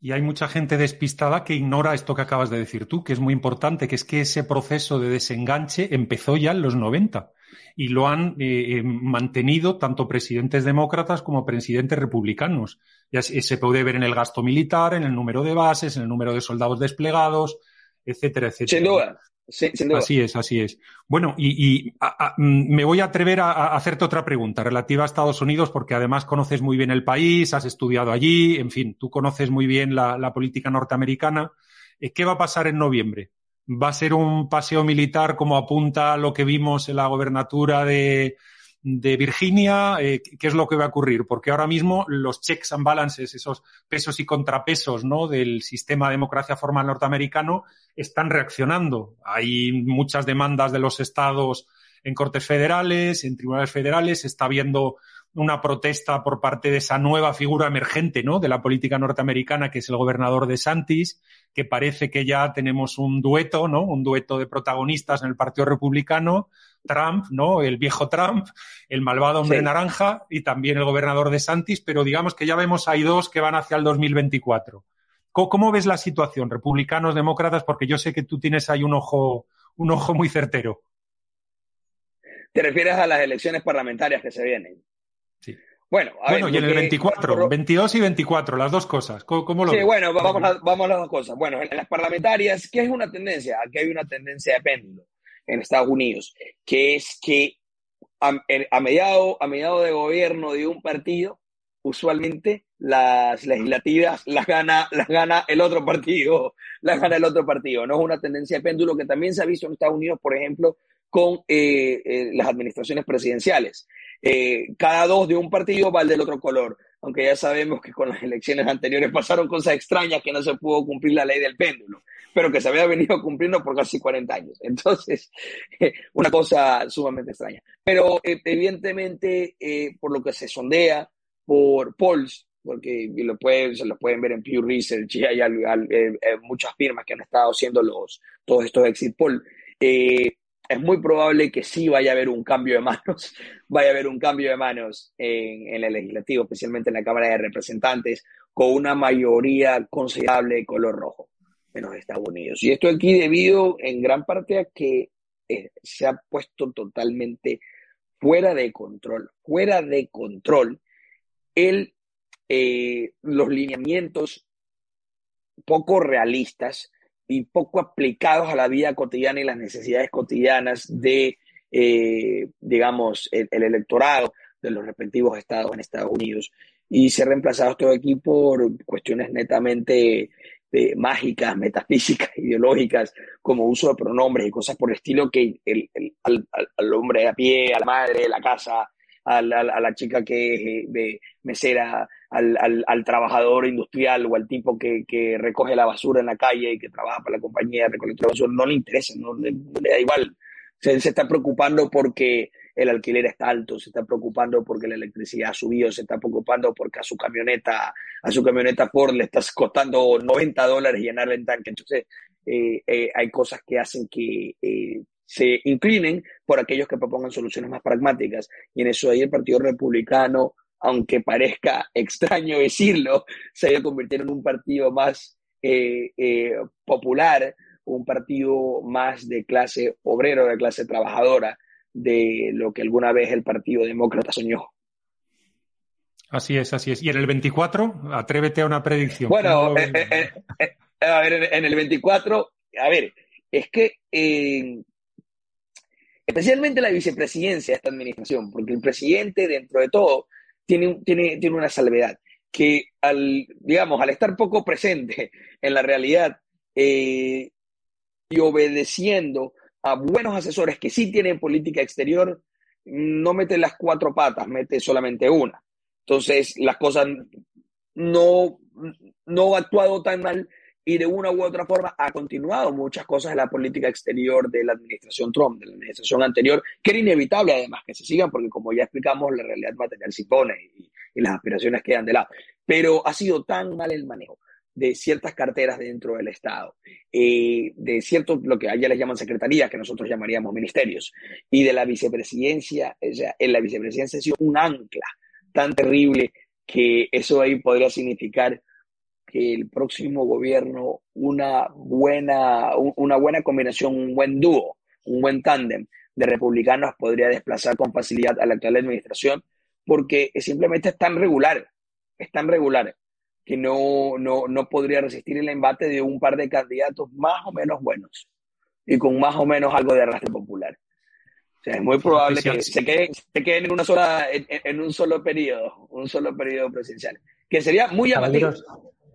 Y hay mucha gente despistada que ignora esto que acabas de decir tú, que es muy importante, que es que ese proceso de desenganche empezó ya en los 90 y lo han eh, eh, mantenido tanto presidentes demócratas como presidentes republicanos. Ya se puede ver en el gasto militar, en el número de bases, en el número de soldados desplegados, etcétera, etcétera. Sin duda. Así es, así es. Bueno, y, mm, me voy a atrever a, hacerte otra pregunta relativa a Estados Unidos, porque además conoces muy bien el país, has estudiado allí, en fin, tú conoces muy bien la, política norteamericana. Eh, ¿Qué va a pasar en noviembre? ¿Va a ser un paseo militar como apunta lo que vimos en la gobernatura de, de Virginia, eh, ¿qué es lo que va a ocurrir? Porque ahora mismo los checks and balances, esos pesos y contrapesos ¿no? del sistema de democracia formal norteamericano, están reaccionando. Hay muchas demandas de los estados en cortes federales, en tribunales federales, se está viendo una protesta por parte de esa nueva figura emergente ¿no? de la política norteamericana, que es el gobernador de Santis, que parece que ya tenemos un dueto, ¿no? un dueto de protagonistas en el Partido Republicano, Trump, ¿no? El viejo Trump, el malvado hombre naranja y también el gobernador de Santis, pero digamos que ya vemos hay dos que van hacia el 2024. ¿Cómo, cómo ves la situación, republicanos, demócratas? Porque yo sé que tú tienes ahí un ojo, un ojo muy certero. ¿Te refieres a las elecciones parlamentarias que se vienen? Sí. Bueno, bueno y en el 24, 22 y 24, las dos cosas. ¿Cómo, lo Sí, bueno, vamos a, vamos a las dos cosas. Bueno, en las parlamentarias, ¿qué es una tendencia? Aquí hay una tendencia de péndulo en Estados Unidos, que es que a, a, mediado, a mediado de gobierno de un partido, usualmente las legislativas las gana, las gana el otro partido, las gana el otro partido. No es una tendencia de péndulo que también se ha visto en Estados Unidos, por ejemplo, con eh, eh, las administraciones presidenciales. Eh, cada dos de un partido va del otro color, aunque ya sabemos que con las elecciones anteriores pasaron cosas extrañas que no se pudo cumplir la ley del péndulo, pero que se había venido cumpliendo por casi 40 años. Entonces, una cosa sumamente extraña. Pero evidentemente, por lo que se sondea por polls, porque lo pueden, se lo pueden ver en Pew Research y hay, muchas firmas que han estado haciendo los, todos estos exit polls, es muy probable que sí vaya a haber un cambio de manos, vaya a haber un cambio de manos en, el legislativo, especialmente en la Cámara de Representantes, con una mayoría considerable de color rojo en los Estados Unidos. Y esto aquí debido en gran parte a que eh, se ha puesto totalmente fuera de control, fuera de control, el, eh, los lineamientos poco realistas y poco aplicados a la vida cotidiana y las necesidades cotidianas de, eh, digamos, el, electorado de los respectivos estados en Estados Unidos. Y se ha reemplazado todo aquí por cuestiones netamente eh, mágicas, metafísicas, ideológicas, como uso de pronombres y cosas por el estilo que el, al, al, hombre a pie, a la madre, a la casa, a la, chica que es eh, de mesera, al, trabajador industrial o al tipo que, recoge la basura en la calle y que trabaja para la compañía de basura, no le interesa, no le, da igual. Se, se, está preocupando porque el alquiler está alto, se está preocupando porque la electricidad ha subido, se está preocupando porque a su camioneta, a su camioneta Ford le está costando 90 dólares llenarle el tanque. Entonces, eh, eh, hay cosas que hacen que se inclinen por aquellos que propongan soluciones más pragmáticas. Y en eso ahí el Partido Republicano, aunque parezca extraño decirlo, se ha ido convirtiendo en un partido más eh, eh, popular, un partido más de clase obrero, de clase trabajadora, de lo que alguna vez el Partido Demócrata soñó. Así es, así es. ¿Y en el 24? Atrévete a una predicción. Bueno, eh, a ver, en el 24, a ver, es que especialmente la vicepresidencia de esta administración, porque el presidente, dentro de todo, tiene, tiene, tiene una salvedad, que al, digamos, al estar poco presente en la realidad eh, y obedeciendo a buenos asesores que sí tienen política exterior, no mete las cuatro patas, mete solamente una. Entonces, las cosas no, no ha actuado tan mal y de una u otra forma ha continuado muchas cosas de la política exterior de la administración Trump, de la administración anterior, que era inevitable además que se sigan, porque como ya explicamos, la realidad material se impone y, las aspiraciones quedan de lado. Pero ha sido tan mal el manejo de ciertas carteras dentro del Estado, eh, de ciertos, lo que allá les llaman secretarías, que nosotros llamaríamos ministerios, y de la vicepresidencia, o sea, en la vicepresidencia ha sido un ancla tan terrible que eso ahí podría significar que el próximo gobierno una buena, una buena combinación, un buen dúo, un buen tándem de republicanos podría desplazar con facilidad a la actual administración porque simplemente es tan regular, es tan regular que no, no, no podría resistir el embate de un par de candidatos más o menos buenos y con más o menos algo de arrastre popular. O sea, es muy probable que se queden, se queden en, una sola, en, un solo periodo, un solo periodo presidencial, que sería muy llamativo.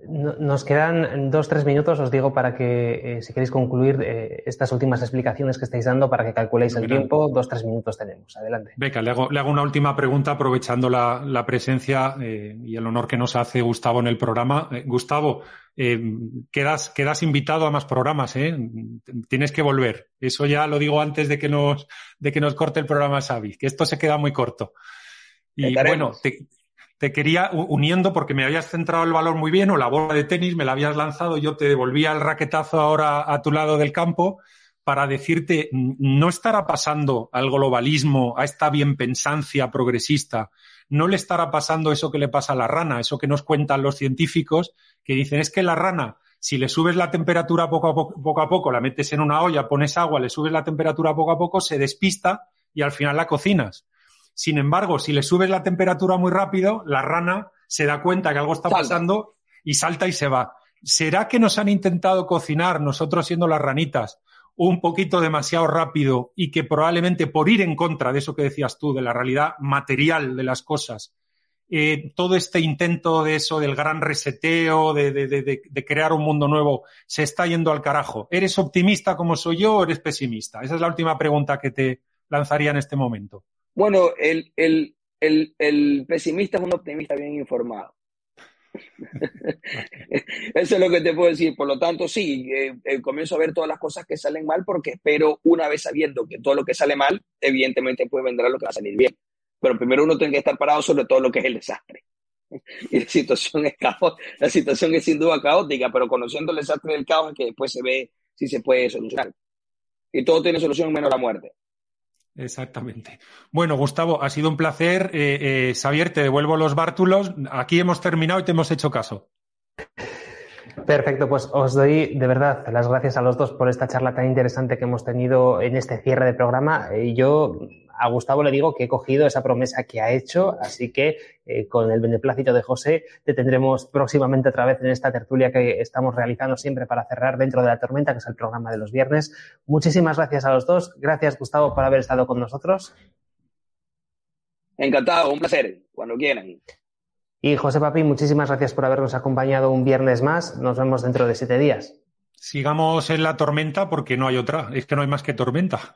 Nos quedan dos, tres minutos, os digo, para que, eh, si queréis concluir eh, estas últimas explicaciones que estáis dando, para que calculéis el tiempo, dos, tres minutos tenemos. Adelante. Beca, le hago, le hago una última pregunta aprovechando la, la presencia eh, y el honor que nos hace Gustavo en el programa. Gustavo, quedas, quedas invitado a más programas, ¿eh? Tienes que volver. Eso ya lo digo antes de que nos, de que nos corte el programa Xavi, que esto se queda muy corto. Y bueno, te, te quería uniendo porque me habías centrado el valor muy bien o la bola de tenis me la habías lanzado, yo te devolvía el raquetazo ahora a tu lado del campo para decirte, no estará pasando al globalismo, a esta bienpensancia progresista, no le estará pasando eso que le pasa a la rana, eso que nos cuentan los científicos, que dicen es que la rana, si le subes la temperatura poco a poco, poco a poco, la metes en una olla, pones agua, le subes la temperatura poco a poco, se despista y al final la cocinas. Sin embargo, si le subes la temperatura muy rápido, la rana se da cuenta que algo está pasando y salta y se va. ¿Será que nos han intentado cocinar, nosotros siendo las ranitas, un poquito demasiado rápido y que probablemente por ir en contra de eso que decías tú, de la realidad material de las cosas, eh, todo este intento de eso, del gran reseteo, de, de, crear un mundo nuevo, se está yendo al carajo? ¿Eres optimista como soy yo o eres pesimista? Esa es la última pregunta que te lanzaría en este momento. Bueno, el, el, el, el pesimista es un optimista bien informado. Eso es lo que te puedo decir. Por lo tanto, sí, eh, eh, comienzo a ver todas las cosas que salen mal porque espero, una vez sabiendo que todo lo que sale mal, evidentemente puede vendrá lo que va a salir bien. Pero primero uno tiene que estar parado sobre todo lo que es el desastre. Y la situación es caos, la situación es sin duda caótica, pero conociendo el desastre del caos es que después se ve si se puede solucionar. Y todo tiene solución menos la muerte. Exactamente. Bueno, Gustavo, ha sido un placer. Eh, eh, Xavier, te devuelvo los bártulos. Aquí hemos terminado y te hemos hecho caso. Perfecto, pues os doy de verdad las gracias a los dos por esta charla tan interesante que hemos tenido en este cierre de programa. Y yo a Gustavo le digo que he cogido esa promesa que ha hecho, así que eh, con el beneplácito de José te tendremos próximamente otra vez en esta tertulia que estamos realizando siempre para cerrar dentro de la tormenta, que es el programa de los viernes. Muchísimas gracias a los dos. Gracias, Gustavo, por haber estado con nosotros. Encantado, un placer, cuando quieran. Y José Papi, muchísimas gracias por habernos acompañado un viernes más. Nos vemos dentro de siete días. Sigamos en la tormenta porque no hay otra. Es que no hay más que tormenta.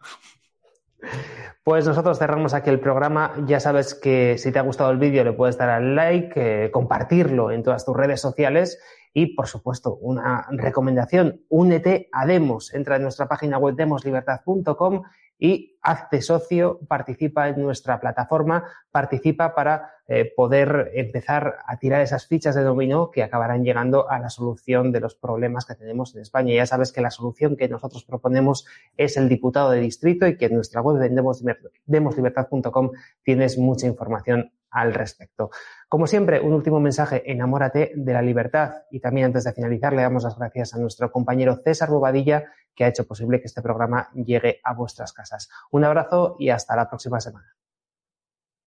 Pues nosotros cerramos aquí el programa. Ya sabes que si te ha gustado el vídeo le puedes dar al like, eh, compartirlo en todas tus redes sociales y, por supuesto, una recomendación, únete a Demos. Entra en nuestra página web demoslibertad.com y hazte socio, participa en nuestra plataforma, participa para eh, poder empezar a tirar esas fichas de dominó que acabarán llegando a la solución de los problemas que tenemos en España. Ya sabes que la solución que nosotros proponemos es el diputado de distrito y que en nuestra web de demoslibertad.com tienes mucha información al respecto. Como siempre, un último mensaje, enamórate de la libertad. Y también antes de finalizar, le damos las gracias a nuestro compañero César Bobadilla, que ha hecho posible que este programa llegue a vuestras casas. Un abrazo y hasta la próxima semana.